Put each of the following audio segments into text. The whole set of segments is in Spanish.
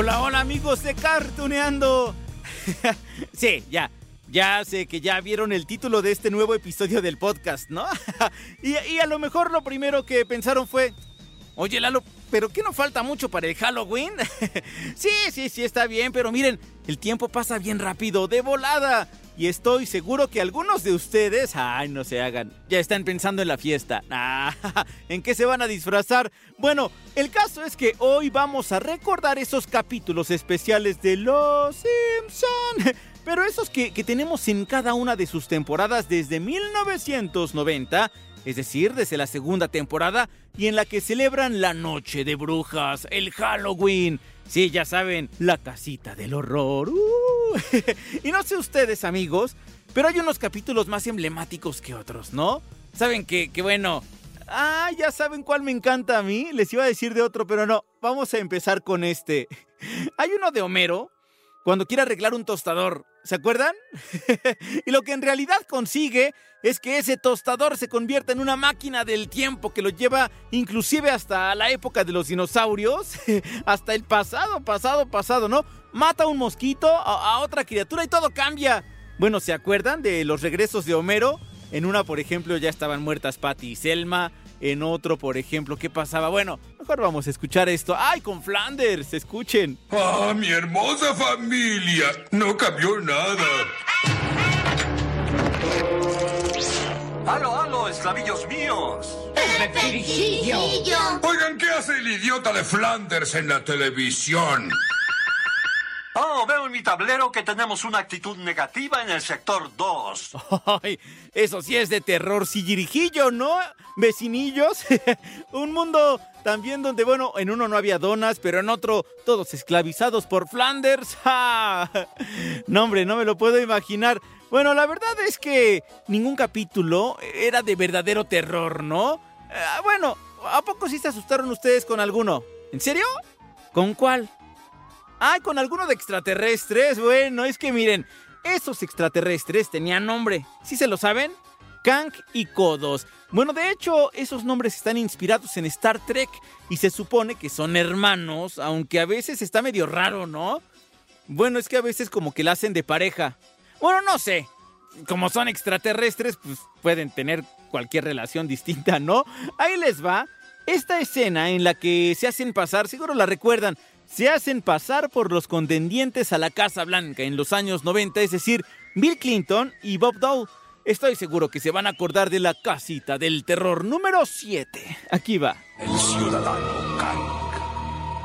Hola, hola amigos de Cartuneando. sí, ya, ya sé que ya vieron el título de este nuevo episodio del podcast, ¿no? y, a lo mejor lo primero que pensaron fue, oye Lalo, ¿pero qué no falta mucho para el Halloween? sí, sí, sí, está bien, pero miren, el tiempo pasa bien rápido, de volada. Y estoy seguro que algunos de ustedes, ay, no se hagan, ya están pensando en la fiesta. Ah, ¿En qué se van a disfrazar? Bueno, el caso es que hoy vamos a recordar esos capítulos especiales de Los Simpson. Pero esos que, que tenemos en cada una de sus temporadas desde 1990 es decir, desde la segunda temporada, y en la que celebran la Noche de Brujas, el Halloween. Sí, ya saben, la casita del horror. Uh. y no sé ustedes, amigos, pero hay unos capítulos más emblemáticos que otros, ¿no? Saben que, que bueno... Ah, ya saben cuál me encanta a mí. Les iba a decir de otro, pero no. Vamos a empezar con este. Hay uno de Homero cuando quiere arreglar un tostador. ¿Se acuerdan? y lo que en realidad consigue es que ese tostador se convierta en una máquina del tiempo que lo lleva inclusive hasta la época de los dinosaurios, hasta el pasado, pasado, pasado, ¿no? Mata a un mosquito, a, a, otra criatura y todo cambia. Bueno, ¿se acuerdan de los regresos de Homero? En una, por ejemplo, ya estaban muertas Patty y Selma. En otro, por ejemplo, ¿qué pasaba? Bueno, mejor vamos a escuchar esto. ¡Ay, con Flanders! Escuchen. ¡Ah, mi hermosa familia! No cambió nada. ¡Halo, halo, esclavillos míos! ¡Pepecillo! Oigan, ¿qué hace el idiota de Flanders en la televisión? Oh, veo en mi tablero que tenemos una actitud negativa en el sector 2. Ay, eso sí es de terror sillirijillo, ¿no? Vecinillos. Un mundo también donde, bueno, en uno no había donas, pero en otro todos esclavizados por Flanders. ¡Ja! No, hombre, no me lo puedo imaginar. Bueno, la verdad es que ningún capítulo era de verdadero terror, ¿no? Eh, bueno, ¿a poco sí se asustaron ustedes con alguno? ¿En serio? ¿Con cuál? Ah, con alguno de extraterrestres. Bueno, es que miren, esos extraterrestres tenían nombre. ¿Sí se lo saben? Kang y Kodos. Bueno, de hecho, esos nombres están inspirados en Star Trek y se supone que son hermanos, aunque a veces está medio raro, ¿no? Bueno, es que a veces como que la hacen de pareja. Bueno, no sé. Como son extraterrestres, pues pueden tener cualquier relación distinta, ¿no? Ahí les va. Esta escena en la que se hacen pasar, seguro la recuerdan, se hacen pasar por los contendientes a la Casa Blanca en los años 90, es decir, Bill Clinton y Bob Dole. Estoy seguro que se van a acordar de la casita del terror número 7. Aquí va. El ciudadano Kang.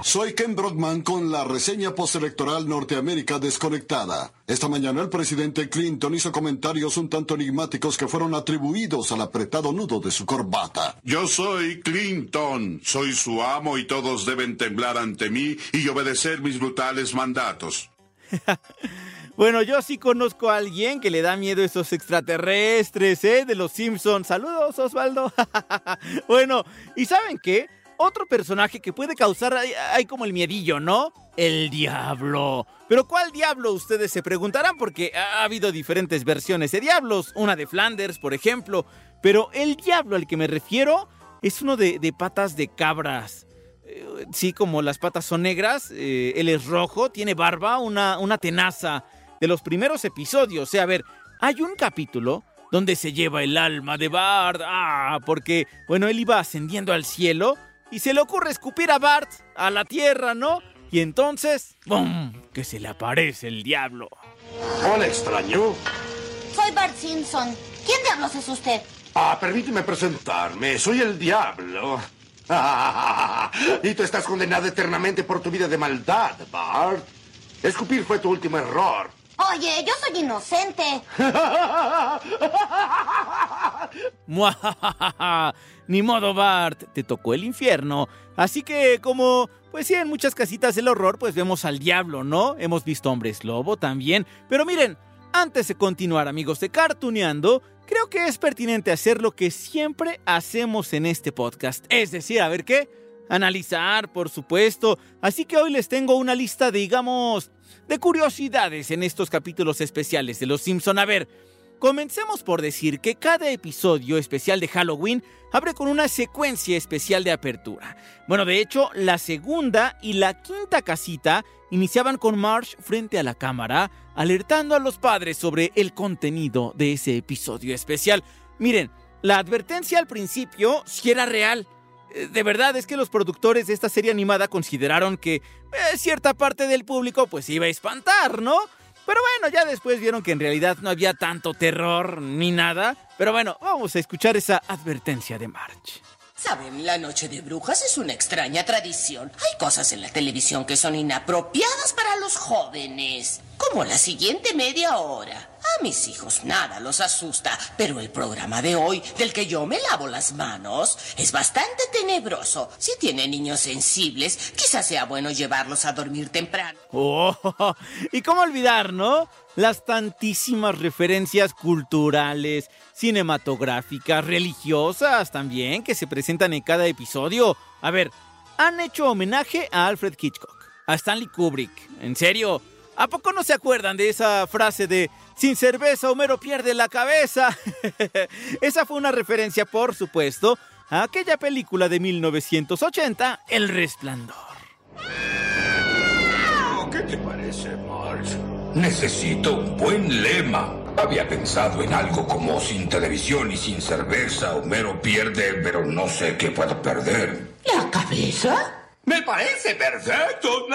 Soy Ken Brockman con la reseña postelectoral Norteamérica desconectada. Esta mañana el presidente Clinton hizo comentarios un tanto enigmáticos que fueron atribuidos al apretado nudo de su corbata. Yo soy Clinton, soy su amo y todos deben temblar ante mí y obedecer mis brutales mandatos. bueno, yo sí conozco a alguien que le da miedo a esos extraterrestres, ¿eh? De los Simpsons. Saludos, Osvaldo. bueno, ¿y saben qué? Otro personaje que puede causar hay como el miedillo, ¿no? El diablo. Pero ¿cuál diablo? Ustedes se preguntarán porque ha habido diferentes versiones de diablos. Una de Flanders, por ejemplo. Pero el diablo al que me refiero es uno de, patas de cabras. Eh, sí, como las patas son negras, eh, él es rojo, tiene barba, una, tenaza. De los primeros episodios. O sea, a ver, hay un capítulo donde se lleva el alma de Bart. Ah, porque, bueno, él iba ascendiendo al cielo y se le ocurre escupir a Bart a la tierra, ¿no? Y entonces, ¡bum! Que se le aparece el diablo. Hola, extraño. Soy Bart Simpson. ¿Quién diablos es usted? Ah, permíteme presentarme. Soy el diablo. y tú estás condenado eternamente por tu vida de maldad, Bart. Escupir fue tu último error. Oye, yo soy inocente. Ni modo, Bart, te tocó el infierno. Así que como, pues sí, en muchas casitas del horror, pues vemos al diablo, ¿no? Hemos visto hombres lobo también. Pero miren, antes de continuar, amigos de Cartuneando, creo que es pertinente hacer lo que siempre hacemos en este podcast. Es decir, a ver qué analizar, por supuesto. Así que hoy les tengo una lista, digamos, de curiosidades en estos capítulos especiales de Los Simpson. A ver, comencemos por decir que cada episodio especial de Halloween abre con una secuencia especial de apertura. Bueno, de hecho, la segunda y la quinta casita iniciaban con Marsh frente a la cámara, alertando a los padres sobre el contenido de ese episodio especial. Miren, la advertencia al principio sí era real de verdad es que los productores de esta serie animada consideraron que eh, cierta parte del público pues iba a espantar, ¿no? Pero bueno, ya después vieron que en realidad no había tanto terror ni nada. Pero bueno, vamos a escuchar esa advertencia de March. Saben, la noche de brujas es una extraña tradición. Hay cosas en la televisión que son inapropiadas para los jóvenes, como la siguiente media hora. A mis hijos nada los asusta, pero el programa de hoy, del que yo me lavo las manos, es bastante tenebroso. Si tiene niños sensibles, quizás sea bueno llevarlos a dormir temprano. Oh, y cómo olvidar, ¿no? Las tantísimas referencias culturales, cinematográficas, religiosas también que se presentan en cada episodio. A ver, han hecho homenaje a Alfred Hitchcock, a Stanley Kubrick. En serio, ¿a poco no se acuerdan de esa frase de sin cerveza Homero pierde la cabeza? esa fue una referencia, por supuesto, a aquella película de 1980, El Resplandor. ¿Qué te parece, Marge? Necesito un buen lema. Había pensado en algo como sin televisión y sin cerveza, Homero pierde, pero no sé qué puedo perder. ¿La cabeza? Me parece perfecto.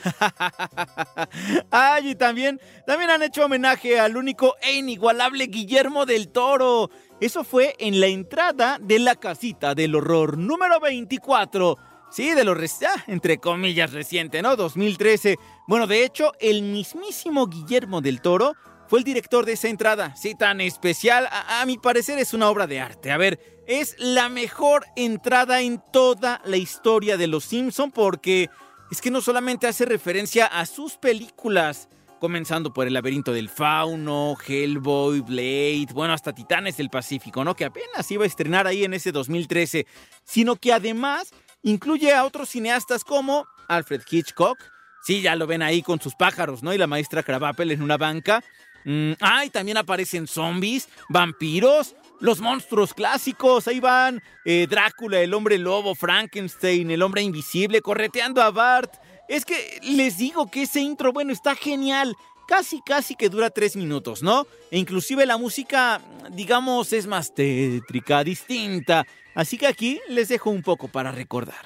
Ay, y también, también han hecho homenaje al único e inigualable Guillermo del Toro. Eso fue en la entrada de la casita del horror número 24. Sí, de lo ah, entre comillas reciente, ¿no? 2013. Bueno, de hecho, el mismísimo Guillermo del Toro fue el director de esa entrada. Sí, tan especial. A, mi parecer es una obra de arte. A ver, es la mejor entrada en toda la historia de Los Simpson porque es que no solamente hace referencia a sus películas, comenzando por El laberinto del fauno, Hellboy, Blade, bueno, hasta Titanes del Pacífico, ¿no? Que apenas iba a estrenar ahí en ese 2013, sino que además incluye a otros cineastas como Alfred Hitchcock, sí, ya lo ven ahí con sus pájaros, ¿no? Y la maestra Krabappel en una banca. Mm, ah, también aparecen zombies, vampiros, los monstruos clásicos, ahí van eh, Drácula, el hombre lobo, Frankenstein, el hombre invisible, correteando a Bart. Es que les digo que ese intro, bueno, está genial. Casi, casi que dura tres minutos, ¿no? E inclusive la música, digamos, es más tétrica, distinta. Así que aquí les dejo un poco para recordar.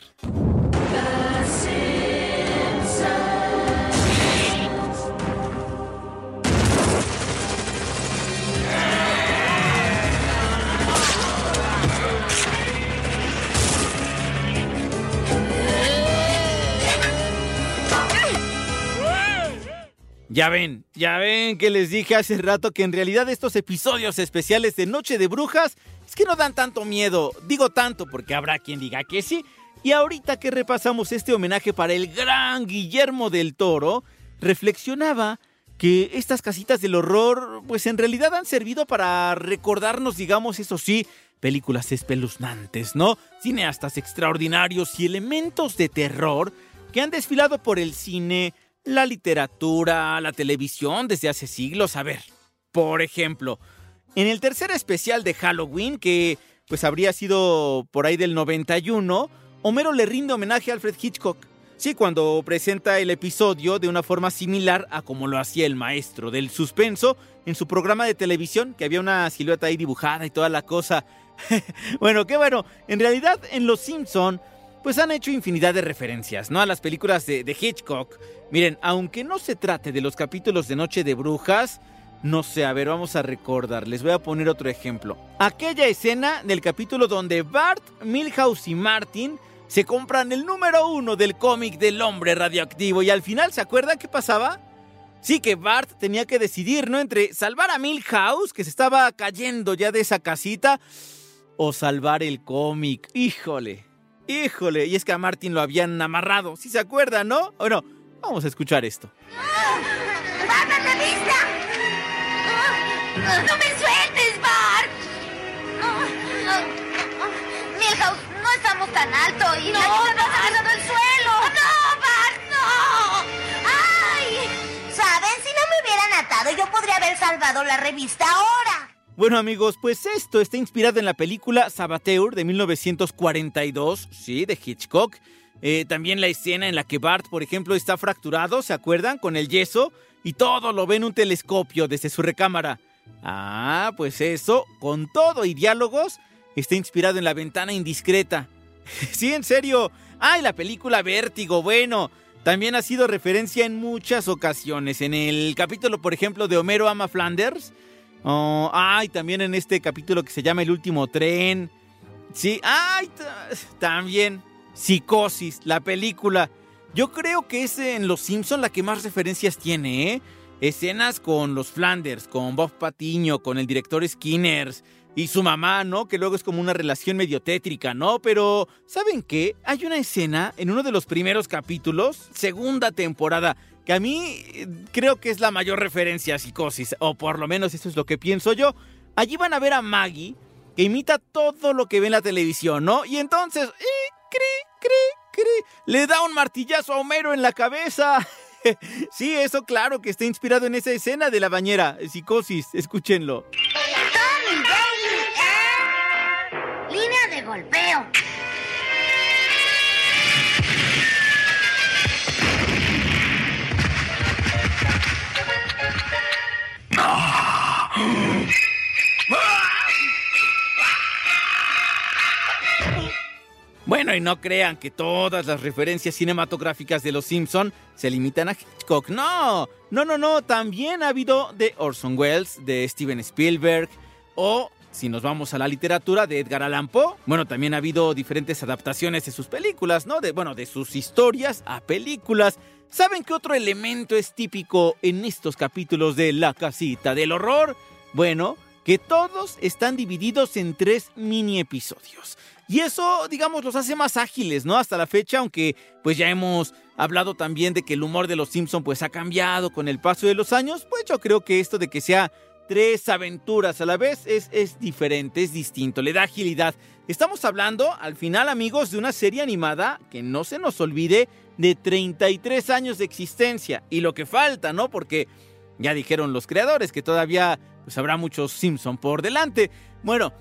Ya ven, ya ven que les dije hace rato que en realidad estos episodios especiales de Noche de Brujas es que no dan tanto miedo. Digo tanto porque habrá quien diga que sí. Y ahorita que repasamos este homenaje para el gran Guillermo del Toro, reflexionaba que estas casitas del horror pues en realidad han servido para recordarnos, digamos, eso sí, películas espeluznantes, ¿no? Cineastas extraordinarios y elementos de terror que han desfilado por el cine, la literatura, la televisión desde hace siglos. A ver, por ejemplo, en el tercer especial de Halloween, que pues habría sido por ahí del 91, Homero le rinde homenaje a Alfred Hitchcock. Sí, cuando presenta el episodio de una forma similar a como lo hacía el maestro del suspenso en su programa de televisión, que había una silueta ahí dibujada y toda la cosa. bueno, qué bueno. En realidad, en Los Simpson pues han hecho infinidad de referencias, ¿no? A las películas de, Hitchcock. Miren, aunque no se trate de los capítulos de Noche de Brujas, no sé, a ver, vamos a recordar. Les voy a poner otro ejemplo. Aquella escena del capítulo donde Bart, Milhouse y Martin se compran el número uno del cómic del hombre radioactivo y al final, ¿se acuerdan qué pasaba? Sí que Bart tenía que decidir, ¿no? Entre salvar a Milhouse, que se estaba cayendo ya de esa casita, o salvar el cómic. Híjole, híjole. Y es que a Martin lo habían amarrado, si se acuerdan, ¿no? Bueno, vamos a escuchar esto. ¡Bart, la revista! ¡No me sueltes, Bart! Milhouse, no estamos tan alto y la lluvia nos ha el suelo. ¡No, Bart, no! ¡Ay! ¿Saben? Si no me hubieran atado, yo podría haber salvado la revista ahora. Bueno amigos, pues esto está inspirado en la película Sabateur de 1942, sí, de Hitchcock. Eh, también la escena en la que Bart, por ejemplo, está fracturado, ¿se acuerdan? Con el yeso y todo lo ve en un telescopio desde su recámara. Ah, pues eso, con todo y diálogos, está inspirado en la ventana indiscreta. sí, en serio. Ay, la película Vértigo, bueno. También ha sido referencia en muchas ocasiones. En el capítulo, por ejemplo, de Homero ama Flanders. Oh, ay, también en este capítulo que se llama El último tren. Sí, ay, también. Psicosis, la película. Yo creo que es en Los Simpson la que más referencias tiene, ¿eh? Escenas con los Flanders, con Bob Patiño, con el director Skinners y su mamá, ¿no? Que luego es como una relación medio tétrica, ¿no? Pero, ¿saben qué? Hay una escena en uno de los primeros capítulos, segunda temporada, que a mí creo que es la mayor referencia a psicosis, o por lo menos eso es lo que pienso yo. Allí van a ver a Maggie, que imita todo lo que ve en la televisión, ¿no? Y entonces, ¡eh, cri, cri, cri! Le da un martillazo a Homero en la cabeza. sí, eso claro que está inspirado en esa escena de la bañera, psicosis, escúchenlo. ¿eh? Línea de golpeo. Bueno, y no crean que todas las referencias cinematográficas de Los Simpson se limitan a Hitchcock. No, no, no, no. También ha habido de Orson Welles, de Steven Spielberg o, si nos vamos a la literatura, de Edgar Allan Poe. Bueno, también ha habido diferentes adaptaciones de sus películas, ¿no? De, bueno, de sus historias a películas. ¿Saben qué otro elemento es típico en estos capítulos de La Casita del Horror? Bueno, que todos están divididos en tres mini episodios. Y eso, digamos, los hace más ágiles, ¿no? Hasta la fecha, aunque pues ya hemos hablado también de que el humor de los Simpson pues ha cambiado con el paso de los años, pues yo creo que esto de que sea tres aventuras a la vez es, es diferente, es distinto, le da agilidad. Estamos hablando, al final amigos, de una serie animada que no se nos olvide de 33 años de existencia y lo que falta, ¿no? Porque ya dijeron los creadores que todavía pues habrá muchos Simpson por delante. Bueno,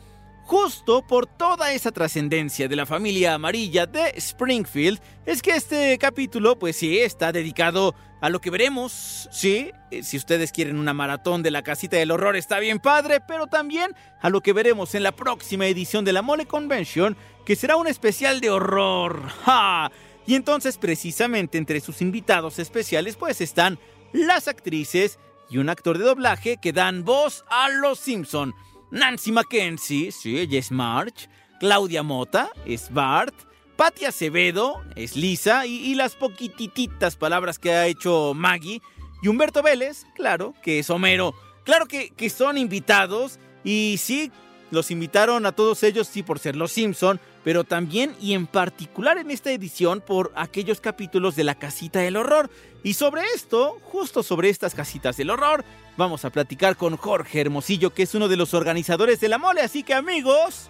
Justo por toda esa trascendencia de la familia amarilla de Springfield, es que este capítulo, pues sí, está dedicado a lo que veremos, sí, eh, si ustedes quieren una maratón de la casita del horror está bien padre, pero también a lo que veremos en la próxima edición de la Mole Convention, que será un especial de horror. ¡Ja! Y entonces precisamente entre sus invitados especiales pues están las actrices y un actor de doblaje que dan voz a los Simpson. Nancy Mackenzie, sí, ella es Marge. Claudia Mota es Bart. Patti Acevedo es Lisa. Y, y, las poquititas palabras que ha hecho Maggie. Y Humberto Vélez, claro, que es Homero. Claro que, que son invitados. Y sí, los invitaron a todos ellos, sí, por ser los Simpson. Pero también y en particular en esta edición por aquellos capítulos de la casita del horror. Y sobre esto, justo sobre estas casitas del horror, vamos a platicar con Jorge Hermosillo, que es uno de los organizadores de la mole. Así que amigos,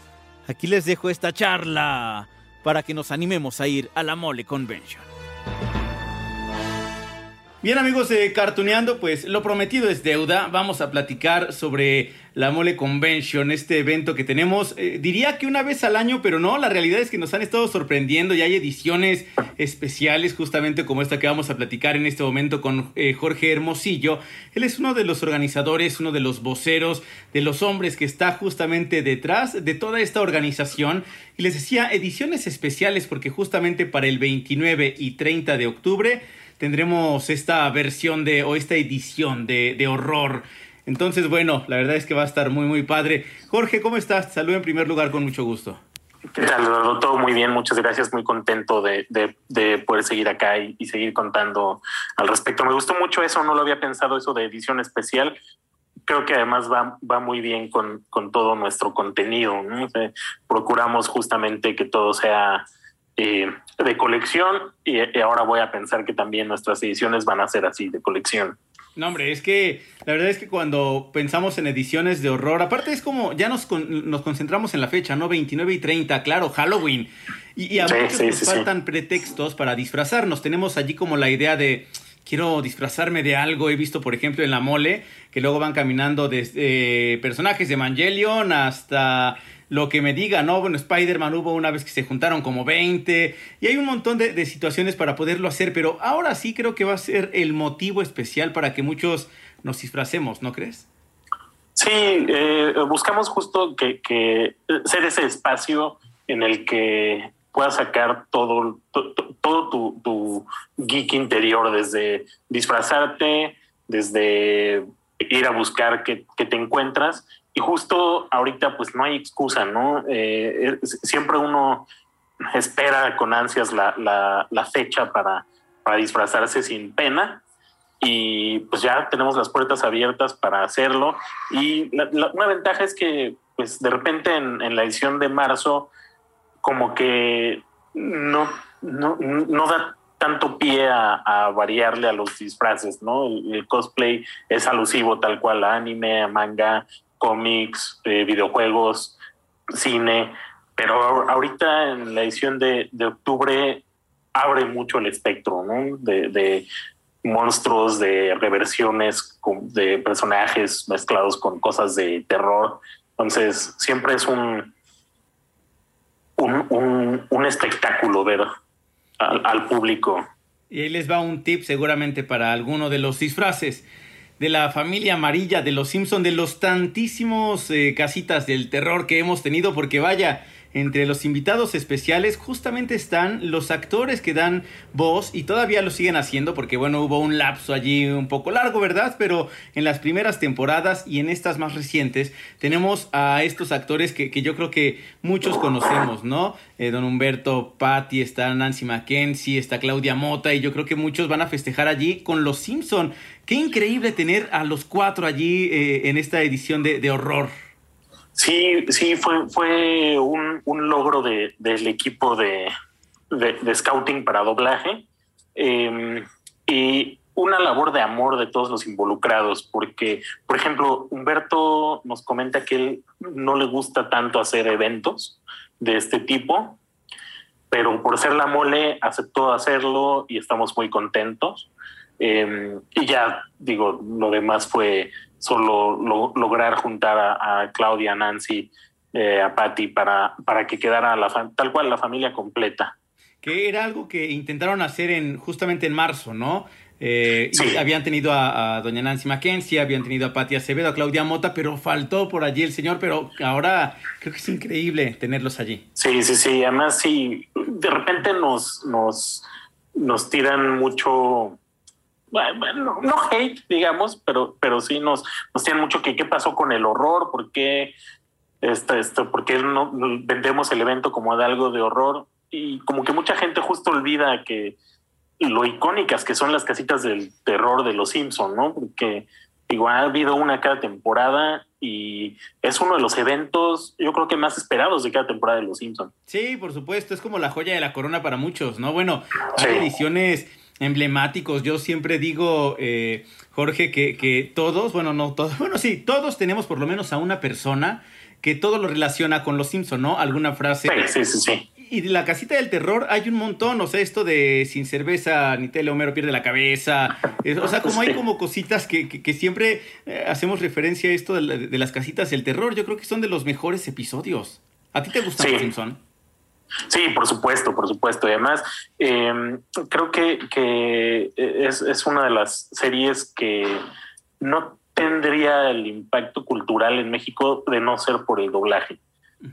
aquí les dejo esta charla para que nos animemos a ir a la mole convention. Bien amigos de pues lo prometido es deuda. Vamos a platicar sobre la Mole Convention, este evento que tenemos, eh, diría que una vez al año, pero no, la realidad es que nos han estado sorprendiendo y hay ediciones especiales justamente como esta que vamos a platicar en este momento con eh, Jorge Hermosillo. Él es uno de los organizadores, uno de los voceros, de los hombres que está justamente detrás de toda esta organización. Y les decía, ediciones especiales porque justamente para el 29 y 30 de octubre tendremos esta versión de, o esta edición de, de horror. Entonces, bueno, la verdad es que va a estar muy, muy padre. Jorge, ¿cómo estás? Salud en primer lugar, con mucho gusto. ¿Qué tal, Todo muy bien, muchas gracias, muy contento de, de, de poder seguir acá y, seguir contando al respecto. Me gustó mucho eso, no lo había pensado eso de edición especial. Creo que además va, va muy bien con, con todo nuestro contenido. procuramos justamente que todo sea eh, de colección y, ahora voy a pensar que también nuestras ediciones van a ser así, de colección. No, hombre, es que la verdad es que cuando pensamos en ediciones de horror, aparte es como ya nos, nos concentramos en la fecha, ¿no? 29 y 30, claro, Halloween. Y, a muchos nos faltan pretextos para disfrazarnos. Tenemos allí como la idea de quiero disfrazarme de algo. He visto, por ejemplo, en la mole, que luego van caminando desde personajes de Evangelion hasta lo que me diga, ¿no? Bueno, Spider-Man hubo una vez que se juntaron como 20 y hay un montón de, situaciones para poderlo hacer, pero ahora sí creo que va a ser el motivo especial para que muchos nos disfracemos, ¿no crees? Sí, eh, buscamos justo que, que, ser ese espacio en el que puedas sacar todo, todo tu, tu, geek interior, desde disfrazarte, desde ir a buscar qué te encuentras y justo ahorita pues no hay excusa, ¿no? Eh, siempre uno espera con ansias la, la, fecha para, para disfrazarse sin pena y pues ya tenemos las puertas abiertas para hacerlo. Y una ventaja es que pues de repente en, la edición de marzo como que no, no, no da tanto pie a, variarle a los disfraces, ¿no? El, el, cosplay es alusivo tal cual a anime, a manga, cómics, eh, videojuegos, cine, pero ahorita en la edición de, octubre abre mucho el espectro ¿no? de, monstruos, de reversiones de personajes mezclados con cosas de terror. Entonces, siempre es un, un, un, espectáculo ver al, al público. Y ahí les va un tip seguramente para alguno de los disfraces de la familia amarilla de los Simpson, de los tantísimos eh, casitas del terror que hemos tenido, porque vaya, entre los invitados especiales justamente están los actores que dan voz y todavía lo siguen haciendo porque bueno, hubo un lapso allí un poco largo, ¿verdad? Pero en las primeras temporadas y en estas más recientes tenemos a estos actores que, yo creo que muchos conocemos, ¿no? Eh, don Humberto Patti, está Nancy Mackenzie, está Claudia Mota y yo creo que muchos van a festejar allí con los Simpson. Qué increíble tener a los cuatro allí eh, en esta edición de horror. Sí, sí, fue, fue un, un logro de, del equipo de, de, scouting para doblaje em, y una labor de amor de todos los involucrados, porque, por ejemplo, Humberto nos comenta que él no le gusta tanto hacer eventos de este tipo, pero por ser la mole aceptó hacerlo y estamos muy contentos. Em, y ya, digo, lo demás fue solo lograr juntar a, Claudia, a Nancy, eh, a Patty para, para que quedara la tal cual la familia completa. Que era algo que intentaron hacer en justamente en marzo, ¿no? Eh, sí. habían tenido a, doña Nancy Mackenzie, habían tenido a Patti Acevedo, a Claudia Mota, pero faltó por allí el señor, pero ahora creo que es increíble tenerlos allí. Sí, sí, sí. Además, sí, de repente nos, nos, nos tiran mucho bueno, no hate, digamos, pero, pero sí nos, nos tienen mucho que qué pasó con el horror, por qué, este, este, por no vendemos el evento como de algo de horror y como que mucha gente justo olvida que lo icónicas que son las casitas del terror de los Simpson, ¿no? Porque igual ha habido una cada temporada y es uno de los eventos, yo creo que más esperados de cada temporada de los Simpson. Sí, por supuesto, es como la joya de la corona para muchos, ¿no? Bueno, hay ediciones emblemáticos. Yo siempre digo, eh, Jorge, que, que, todos, bueno, no todos, bueno, sí, todos tenemos por lo menos a una persona que todo lo relaciona con los Simpson, ¿no? Alguna frase. Sí, sí, sí. Y de la casita del terror hay un montón, o sea, esto de sin cerveza ni tele Homero pierde la cabeza. o sea, como hay como cositas que, que, siempre eh, hacemos referencia a esto de, las casitas del terror. Yo creo que son de los mejores episodios. ¿A ti te gustan los Simpson? Sí, por supuesto, por supuesto. Y además, em, creo que, que es, es, una de las series que no tendría el impacto cultural en México de no ser por el doblaje.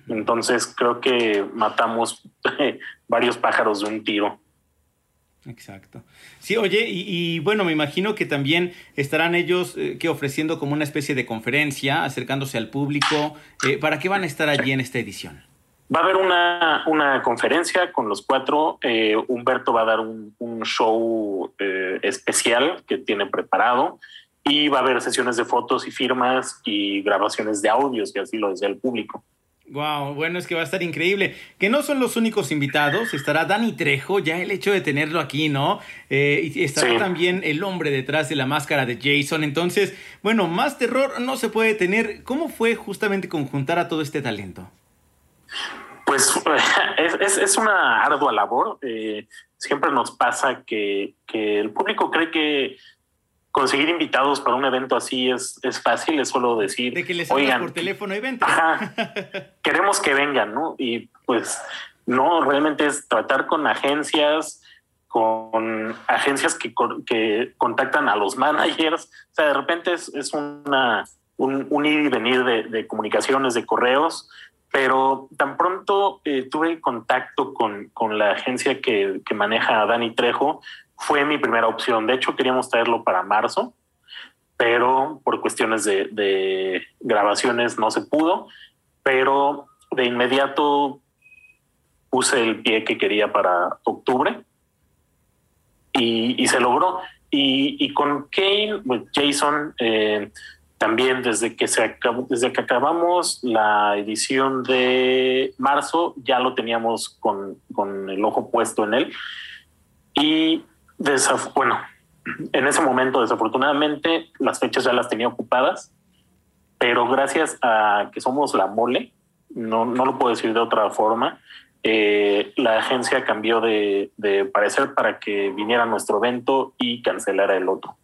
Entonces, creo que matamos varios pájaros de un tiro. Exacto. Sí, oye, y, bueno, me imagino que también estarán ellos eh, que ofreciendo como una especie de conferencia, acercándose al público. Eh, ¿Para qué van a estar allí en esta edición? Va a haber una, conferencia con los cuatro. Eh, Humberto va a dar un, show eh, especial que tiene preparado y va a haber sesiones de fotos y firmas y grabaciones de audios, que así lo desea el público. Wow, bueno, es que va a estar increíble. Que no son los únicos invitados, estará Dani Trejo, ya el hecho de tenerlo aquí, ¿no? Eh, y estará también el hombre detrás de la máscara de Jason. Entonces, bueno, más terror no se puede tener. ¿Cómo fue justamente conjuntar a todo este talento? Pues es, es, una ardua labor. Eh, siempre nos pasa que, que el público cree que conseguir invitados para un evento así es, es fácil, es solo decir, de que les oigan, por teléfono y vente. queremos que vengan, ¿no? Y pues no, realmente es tratar con agencias, con agencias que, que contactan a los managers, o sea, de repente es, es una, un, ir y venir de, de, comunicaciones, de correos, pero tan pronto eh, tuve contacto con, con la agencia que, que maneja Dani Trejo, fue mi primera opción. De hecho, queríamos traerlo para marzo, pero por cuestiones de, grabaciones no se pudo. Pero de inmediato puse el pie que quería para octubre y, se logró. Y, con Kane, pues, Jason, eh, también desde que, se desde que acabamos la edición de marzo, ya lo teníamos con, con el ojo puesto en él. Y bueno, en ese momento desafortunadamente las fechas ya las tenía ocupadas, pero gracias a que somos la mole, no, no lo puedo decir de otra forma, eh, la agencia cambió de, parecer para que viniera nuestro evento y cancelara el otro.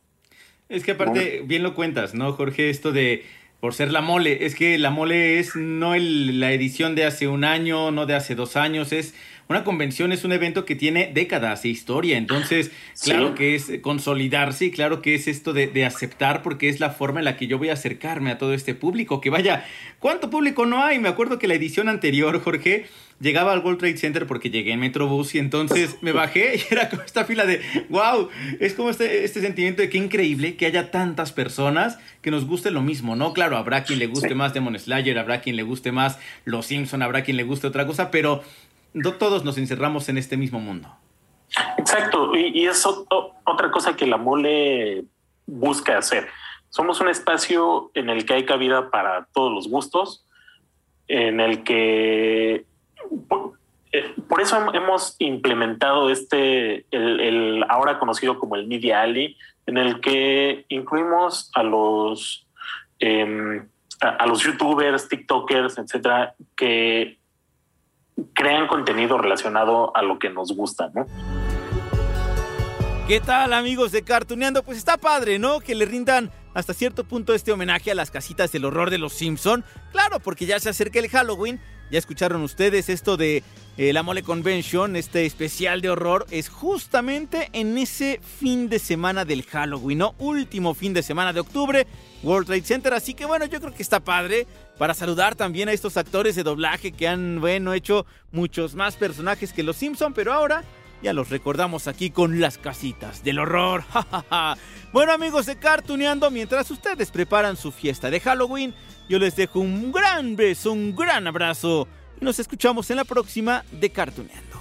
Es que aparte, bien lo cuentas, ¿no, Jorge? Esto de por ser la mole, es que la mole es no la edición de hace un año, no de hace dos años, es una convención es un evento que tiene décadas de historia, entonces claro que es consolidarse y claro que es esto de, aceptar porque es la forma en la que yo voy a acercarme a todo este público, que vaya, ¿cuánto público no hay? Me acuerdo que la edición anterior, Jorge, llegaba al World Trade Center porque llegué en Metrobús y entonces me bajé y era como esta fila de, wow, es como este, este sentimiento de que increíble que haya tantas personas que nos guste lo mismo, ¿no? Claro, habrá quien le guste más Demon Slayer, habrá quien le guste más Los Simpson, habrá quien le guste otra cosa, pero no todos nos encerramos en este mismo mundo. Exacto, y, es otra cosa que la mole busca hacer. Somos un espacio en el que hay cabida para todos los gustos, en el que eh, por, eso hemos implementado este, el, ahora conocido como el Media Alley, en el que incluimos a los em, a, los youtubers, tiktokers, etcétera, que crean contenido relacionado a lo que nos gusta, ¿no? ¿Qué tal amigos de Cartuneando? Pues está padre, ¿no? Que le rindan hasta cierto punto este homenaje a las casitas del horror de los Simpson. Claro, porque ya se acerca el Halloween. Ya escucharon ustedes esto de eh, la Mole Convention, este especial de horror, es justamente en ese fin de semana del Halloween, ¿no? Último fin de semana de octubre, World Trade Center. Así que bueno, yo creo que está padre para saludar también a estos actores de doblaje que han, bueno, hecho muchos más personajes que los Simpson, pero ahora ya los recordamos aquí con las casitas del horror. bueno amigos de Cartuneando, mientras ustedes preparan su fiesta de Halloween, yo les dejo un gran beso, un gran abrazo y nos escuchamos en la próxima de Cartuneando.